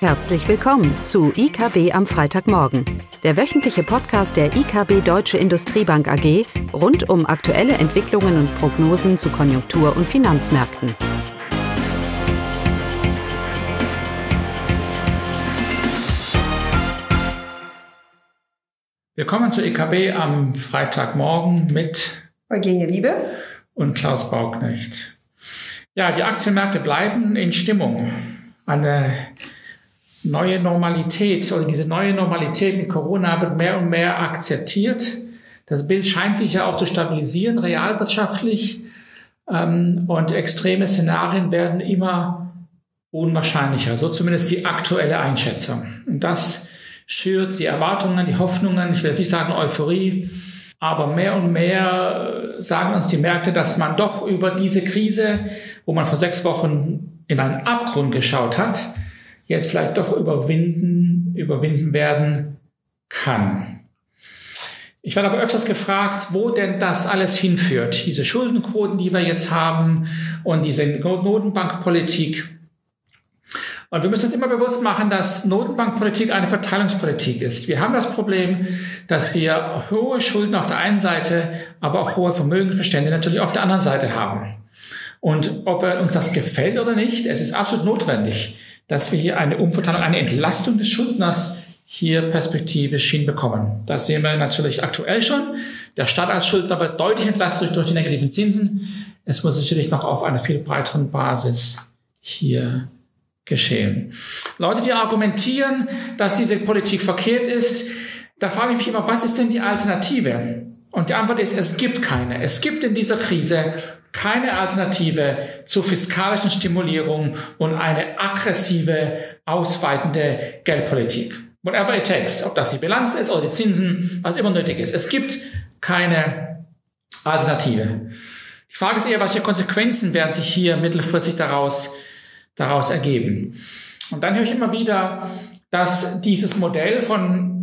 Herzlich willkommen zu IKB am Freitagmorgen, der wöchentliche Podcast der IKB Deutsche Industriebank AG rund um aktuelle Entwicklungen und Prognosen zu Konjunktur- und Finanzmärkten. Willkommen zu IKB am Freitagmorgen mit Eugenie Wiebe und Klaus Bauknecht. Ja, die Aktienmärkte bleiben in Stimmung. Eine neue Normalität oder diese neue Normalität mit Corona wird mehr und mehr akzeptiert. Das Bild scheint sich ja auch zu stabilisieren, realwirtschaftlich. Ähm, und extreme Szenarien werden immer unwahrscheinlicher. So zumindest die aktuelle Einschätzung. Und das schürt die Erwartungen, die Hoffnungen, ich will jetzt nicht sagen Euphorie, aber mehr und mehr sagen uns die Märkte, dass man doch über diese Krise, wo man vor sechs Wochen in einen Abgrund geschaut hat, jetzt vielleicht doch überwinden, überwinden werden kann. Ich werde aber öfters gefragt, wo denn das alles hinführt. Diese Schuldenquoten, die wir jetzt haben und diese Notenbankpolitik. Und wir müssen uns immer bewusst machen, dass Notenbankpolitik eine Verteilungspolitik ist. Wir haben das Problem, dass wir hohe Schulden auf der einen Seite, aber auch hohe Vermögensbestände natürlich auf der anderen Seite haben. Und ob uns das gefällt oder nicht, es ist absolut notwendig, dass wir hier eine Umverteilung, eine Entlastung des Schuldners hier perspektivisch hinbekommen. Das sehen wir natürlich aktuell schon. Der Staat als Schuldner wird deutlich entlastet durch die negativen Zinsen. Es muss sicherlich noch auf einer viel breiteren Basis hier geschehen. Leute, die argumentieren, dass diese Politik verkehrt ist, da frage ich mich immer, was ist denn die Alternative? Und die Antwort ist, es gibt keine. Es gibt in dieser Krise keine Alternative zur fiskalischen Stimulierung und eine aggressive, ausweitende Geldpolitik. Whatever it takes, ob das die Bilanz ist oder die Zinsen, was immer nötig ist. Es gibt keine Alternative. Die Frage ist eher, welche Konsequenzen werden sich hier mittelfristig daraus, daraus ergeben. Und dann höre ich immer wieder, dass dieses Modell von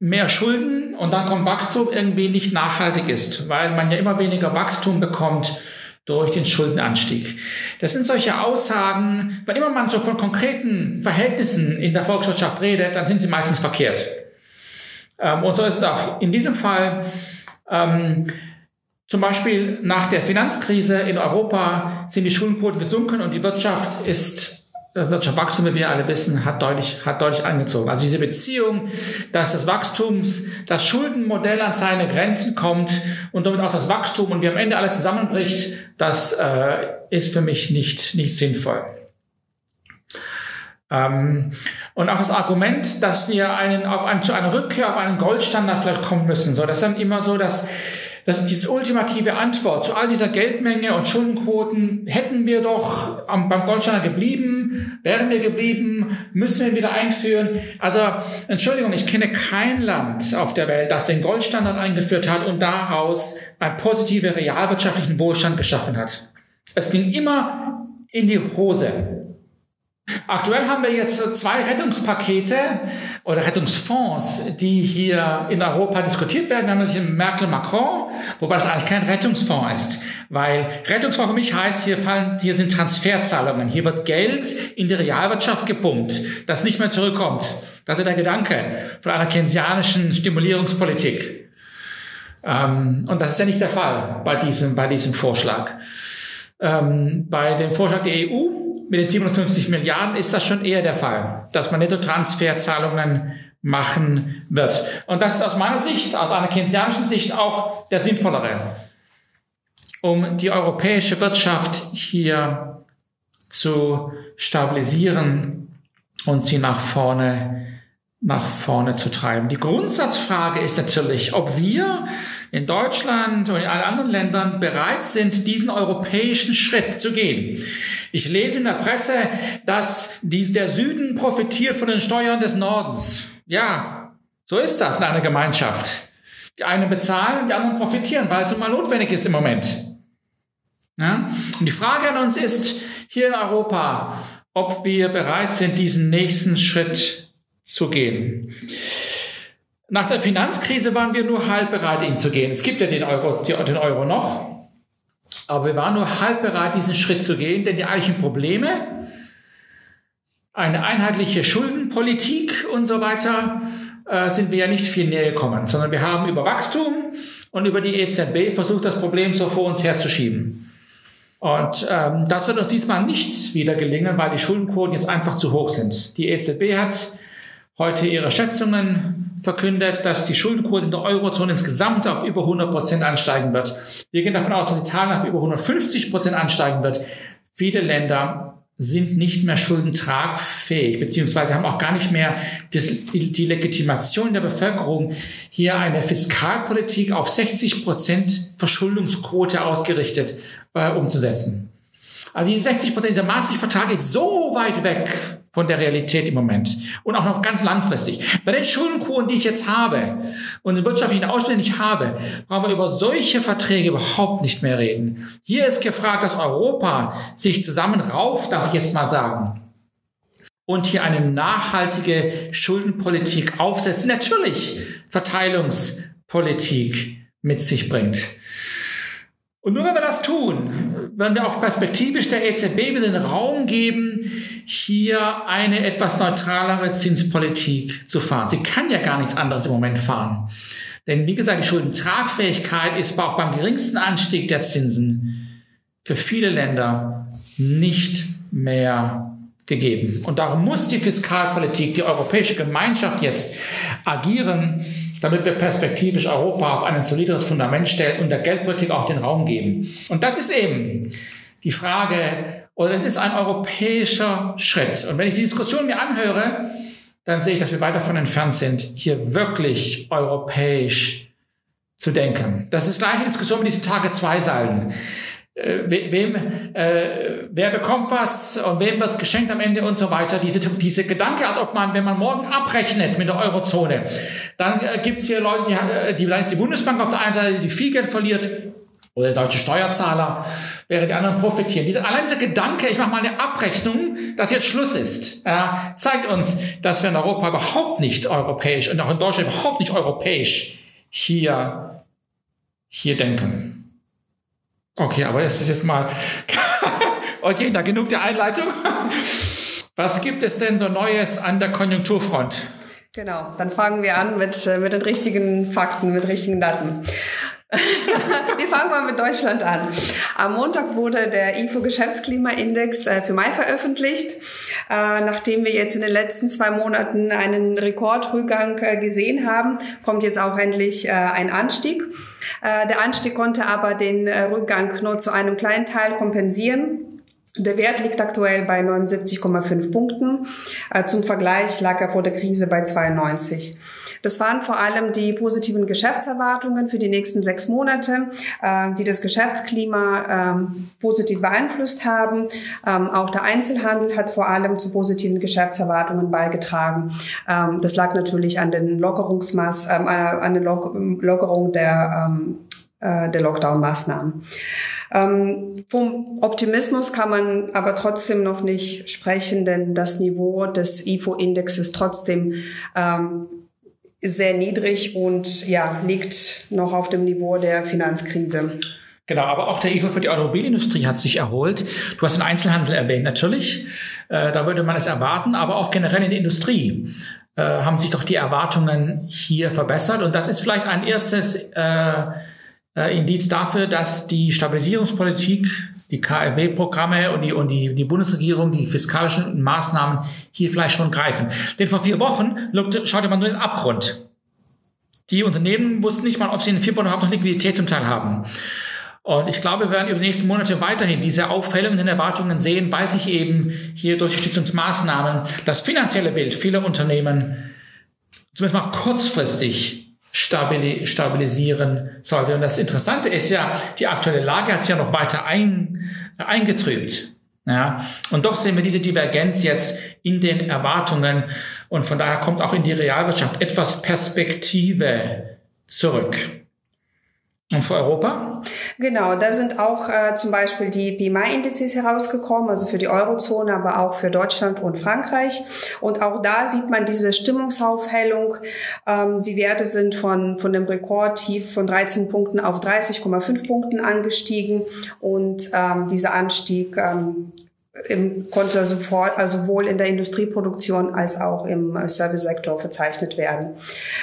mehr Schulden und dann kommt Wachstum irgendwie nicht nachhaltig ist, weil man ja immer weniger Wachstum bekommt durch den Schuldenanstieg. Das sind solche Aussagen, wenn immer man so von konkreten Verhältnissen in der Volkswirtschaft redet, dann sind sie meistens verkehrt. Ähm, und so ist es auch in diesem Fall. Ähm, zum Beispiel nach der Finanzkrise in Europa sind die Schuldenquoten gesunken und die Wirtschaft ist Wirtschaftswachstum, wie wir alle wissen, hat deutlich, hat deutlich angezogen. Also diese Beziehung, dass das Wachstums, das Schuldenmodell an seine Grenzen kommt und damit auch das Wachstum und wie am Ende alles zusammenbricht, das äh, ist für mich nicht, nicht sinnvoll. Ähm, und auch das Argument, dass wir einen, auf einen, zu einer Rückkehr auf einen Goldstandard vielleicht kommen müssen. So, das ist dann immer so, dass das ist diese ultimative Antwort zu all dieser Geldmenge und Schuldenquoten. Hätten wir doch am, beim Goldstandard geblieben, wären wir geblieben, müssen wir ihn wieder einführen. Also, Entschuldigung, ich kenne kein Land auf der Welt, das den Goldstandard eingeführt hat und daraus einen positiven realwirtschaftlichen Wohlstand geschaffen hat. Es ging immer in die Hose. Aktuell haben wir jetzt zwei Rettungspakete oder Rettungsfonds, die hier in Europa diskutiert werden, nämlich Merkel-Macron, wobei das eigentlich kein Rettungsfonds ist, weil Rettungsfonds für mich heißt, hier fallen, hier sind Transferzahlungen, hier wird Geld in die Realwirtschaft gepumpt, das nicht mehr zurückkommt. Das ist der Gedanke von einer keynesianischen Stimulierungspolitik. Ähm, und das ist ja nicht der Fall bei diesem, bei diesem Vorschlag. Ähm, bei dem Vorschlag der EU mit den 57 Milliarden ist das schon eher der Fall, dass man Netto-Transferzahlungen machen wird. Und das ist aus meiner Sicht, aus einer keynesianischen Sicht auch der sinnvollere, um die europäische Wirtschaft hier zu stabilisieren und sie nach vorne nach vorne zu treiben. Die Grundsatzfrage ist natürlich, ob wir in Deutschland und in allen anderen Ländern bereit sind, diesen europäischen Schritt zu gehen. Ich lese in der Presse, dass die, der Süden profitiert von den Steuern des Nordens. Ja, so ist das in einer Gemeinschaft. Die einen bezahlen und die anderen profitieren, weil es nun mal notwendig ist im Moment. Ja? Und die Frage an uns ist hier in Europa, ob wir bereit sind, diesen nächsten Schritt zu gehen. Nach der Finanzkrise waren wir nur halb bereit, ihn zu gehen. Es gibt ja den Euro, den Euro noch, aber wir waren nur halb bereit, diesen Schritt zu gehen, denn die eigentlichen Probleme, eine einheitliche Schuldenpolitik und so weiter äh, sind wir ja nicht viel näher gekommen, sondern wir haben über Wachstum und über die EZB versucht, das Problem so vor uns herzuschieben. Und ähm, das wird uns diesmal nicht wieder gelingen, weil die Schuldenquoten jetzt einfach zu hoch sind. Die EZB hat heute ihre Schätzungen verkündet, dass die Schuldenquote in der Eurozone insgesamt auf über 100 Prozent ansteigen wird. Wir gehen davon aus, dass Italien auf über 150 Prozent ansteigen wird. Viele Länder sind nicht mehr schuldentragfähig, beziehungsweise haben auch gar nicht mehr die, Legitimation der Bevölkerung, hier eine Fiskalpolitik auf 60 Prozent Verschuldungsquote ausgerichtet äh, umzusetzen. Also die 60 Prozent, dieser Maastricht-Vertrag ist so weit weg von der Realität im Moment und auch noch ganz langfristig. Bei den Schuldenquoten, die ich jetzt habe und den wirtschaftlichen Ausschnitt, die ich habe, brauchen wir über solche Verträge überhaupt nicht mehr reden. Hier ist gefragt, dass Europa sich zusammenrauft, darf ich jetzt mal sagen, und hier eine nachhaltige Schuldenpolitik aufsetzt, die natürlich Verteilungspolitik mit sich bringt. Und nur wenn wir das tun, werden wir auch perspektivisch der EZB wieder den Raum geben, hier eine etwas neutralere Zinspolitik zu fahren. Sie kann ja gar nichts anderes im Moment fahren. Denn wie gesagt, die Schuldentragfähigkeit ist auch beim geringsten Anstieg der Zinsen für viele Länder nicht mehr gegeben. Und darum muss die Fiskalpolitik, die europäische Gemeinschaft jetzt agieren, damit wir perspektivisch Europa auf ein solideres Fundament stellen und der Geldpolitik auch den Raum geben. Und das ist eben die Frage, oder das ist ein europäischer Schritt. Und wenn ich die Diskussion mir anhöre, dann sehe ich, dass wir weit davon entfernt sind, hier wirklich europäisch zu denken. Das ist gleiche Diskussion mit diesen Tage zwei Seiten. Äh, wem, äh, wer bekommt was und wem wird geschenkt am Ende und so weiter. Diese, diese Gedanke, als ob man, wenn man morgen abrechnet mit der Eurozone, dann äh, gibt's hier Leute, die, äh, die, die Bundesbank auf der einen Seite, die viel Geld verliert, oder der deutsche Steuerzahler, während die anderen profitieren. Diese, allein dieser Gedanke, ich mache mal eine Abrechnung, dass jetzt Schluss ist, äh, zeigt uns, dass wir in Europa überhaupt nicht europäisch und auch in Deutschland überhaupt nicht europäisch hier, hier denken. Okay, aber es ist jetzt mal, okay, da genug der Einleitung. Was gibt es denn so Neues an der Konjunkturfront? Genau, dann fangen wir an mit, äh, mit den richtigen Fakten, mit richtigen Daten. wir fangen mal mit Deutschland an. Am Montag wurde der IFO-Geschäftsklimaindex äh, für Mai veröffentlicht. Äh, nachdem wir jetzt in den letzten zwei Monaten einen Rekordrückgang gesehen haben, kommt jetzt auch endlich ein Anstieg. Äh, der Anstieg konnte aber den äh, Rückgang nur zu einem kleinen Teil kompensieren. Der Wert liegt aktuell bei 79,5 Punkten. Äh, zum Vergleich lag er vor der Krise bei 92. Das waren vor allem die positiven Geschäftserwartungen für die nächsten sechs Monate, äh, die das Geschäftsklima ähm, positiv beeinflusst haben. Ähm, auch der Einzelhandel hat vor allem zu positiven Geschäftserwartungen beigetragen. Ähm, das lag natürlich an den Lockerungsmaß, äh, an der Lockerung der äh, der Lockdown-Maßnahmen. Ähm, vom Optimismus kann man aber trotzdem noch nicht sprechen, denn das Niveau des IFO-Indexes trotzdem ähm, sehr niedrig und ja, liegt noch auf dem Niveau der Finanzkrise. Genau, aber auch der IFO für die Automobilindustrie hat sich erholt. Du hast den Einzelhandel erwähnt, natürlich. Äh, da würde man es erwarten, aber auch generell in der Industrie äh, haben sich doch die Erwartungen hier verbessert. Und das ist vielleicht ein erstes äh, äh Indiz dafür, dass die Stabilisierungspolitik die KfW-Programme und die, und die, die Bundesregierung, die fiskalischen Maßnahmen hier vielleicht schon greifen. Denn vor vier Wochen schaute man nur den Abgrund. Die Unternehmen wussten nicht mal, ob sie in vier Wochen überhaupt noch Liquidität zum Teil haben. Und ich glaube, wir werden über die nächsten Monate weiterhin diese auffällenden Erwartungen sehen, weil sich eben hier durch Stützungsmaßnahmen das finanzielle Bild vieler Unternehmen zumindest mal kurzfristig stabilisieren sollte. Und das Interessante ist ja, die aktuelle Lage hat sich ja noch weiter ein, eingetrübt. Ja, und doch sehen wir diese Divergenz jetzt in den Erwartungen und von daher kommt auch in die Realwirtschaft etwas Perspektive zurück. Und für Europa? Genau, da sind auch äh, zum Beispiel die PMI-Indizes herausgekommen, also für die Eurozone, aber auch für Deutschland und Frankreich. Und auch da sieht man diese Stimmungsaufhellung. Ähm, die Werte sind von, von dem Rekordtief von 13 Punkten auf 30,5 Punkten angestiegen. Und ähm, dieser Anstieg ähm, im, konnte sofort, also sowohl in der Industrieproduktion als auch im äh, Servicesektor verzeichnet werden.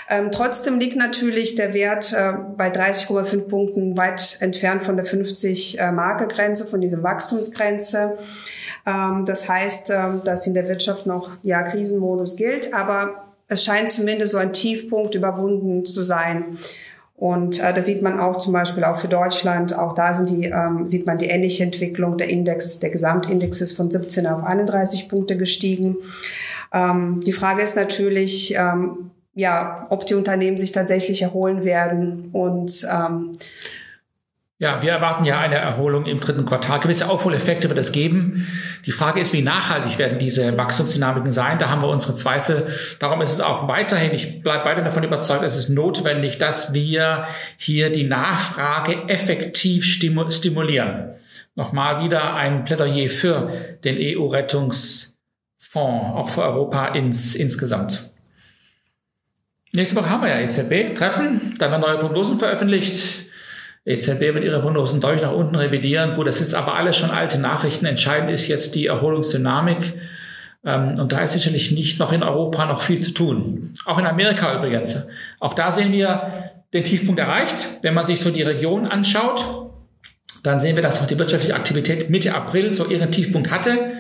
Ähm, trotzdem liegt natürlich der Wert äh, bei 30,5 Punkten weit entfernt von der 50 äh, Marke Grenze, von dieser Wachstumsgrenze. Ähm, das heißt, äh, dass in der Wirtschaft noch ja Krisenmodus gilt, aber es scheint zumindest so ein Tiefpunkt überwunden zu sein. Und äh, da sieht man auch zum Beispiel auch für Deutschland, auch da sind die, ähm, sieht man die ähnliche Entwicklung. Der Index, der Gesamtindex ist von 17 auf 31 Punkte gestiegen. Ähm, die Frage ist natürlich, ähm, ja, ob die Unternehmen sich tatsächlich erholen werden und ähm, ja, wir erwarten ja eine Erholung im dritten Quartal. Gewisse Aufholeffekte wird es geben. Die Frage ist, wie nachhaltig werden diese Wachstumsdynamiken sein? Da haben wir unsere Zweifel. Darum ist es auch weiterhin, ich bleibe weiter davon überzeugt, es ist notwendig, dass wir hier die Nachfrage effektiv stimulieren. Nochmal wieder ein Plädoyer für den EU-Rettungsfonds, auch für Europa ins, insgesamt. Nächste Woche haben wir ja EZB-Treffen, da werden neue Prognosen veröffentlicht. EZB wird ihre Prognosen deutlich nach unten revidieren. Gut, das ist aber alles schon alte Nachrichten. Entscheidend ist jetzt die Erholungsdynamik. Ähm, und da ist sicherlich nicht noch in Europa noch viel zu tun. Auch in Amerika übrigens. Auch da sehen wir den Tiefpunkt erreicht. Wenn man sich so die Region anschaut, dann sehen wir, dass auch die wirtschaftliche Aktivität Mitte April so ihren Tiefpunkt hatte.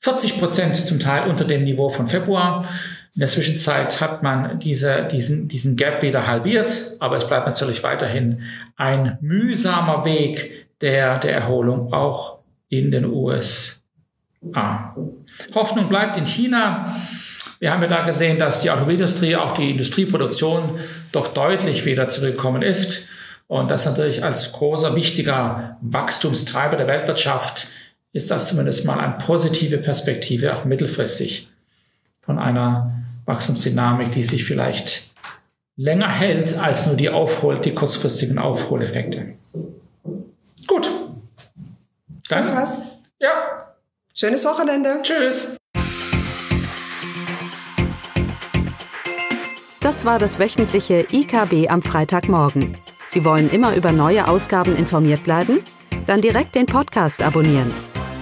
40 Prozent zum Teil unter dem Niveau von Februar. In der Zwischenzeit hat man diese, diesen, diesen Gap wieder halbiert, aber es bleibt natürlich weiterhin ein mühsamer Weg der, der Erholung auch in den USA. Hoffnung bleibt in China. Wir haben ja da gesehen, dass die Automobilindustrie, auch die Industrieproduktion doch deutlich wieder zurückgekommen ist. Und das natürlich als großer, wichtiger Wachstumstreiber der Weltwirtschaft ist das zumindest mal eine positive Perspektive, auch mittelfristig von einer Wachstumsdynamik, die sich vielleicht länger hält als nur die Aufhol, die kurzfristigen Aufholeffekte. Gut. Dann, das war's. Ja. Schönes Wochenende. Tschüss. Das war das wöchentliche IKB am Freitagmorgen. Sie wollen immer über neue Ausgaben informiert bleiben? Dann direkt den Podcast abonnieren